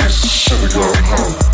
six, should we go home?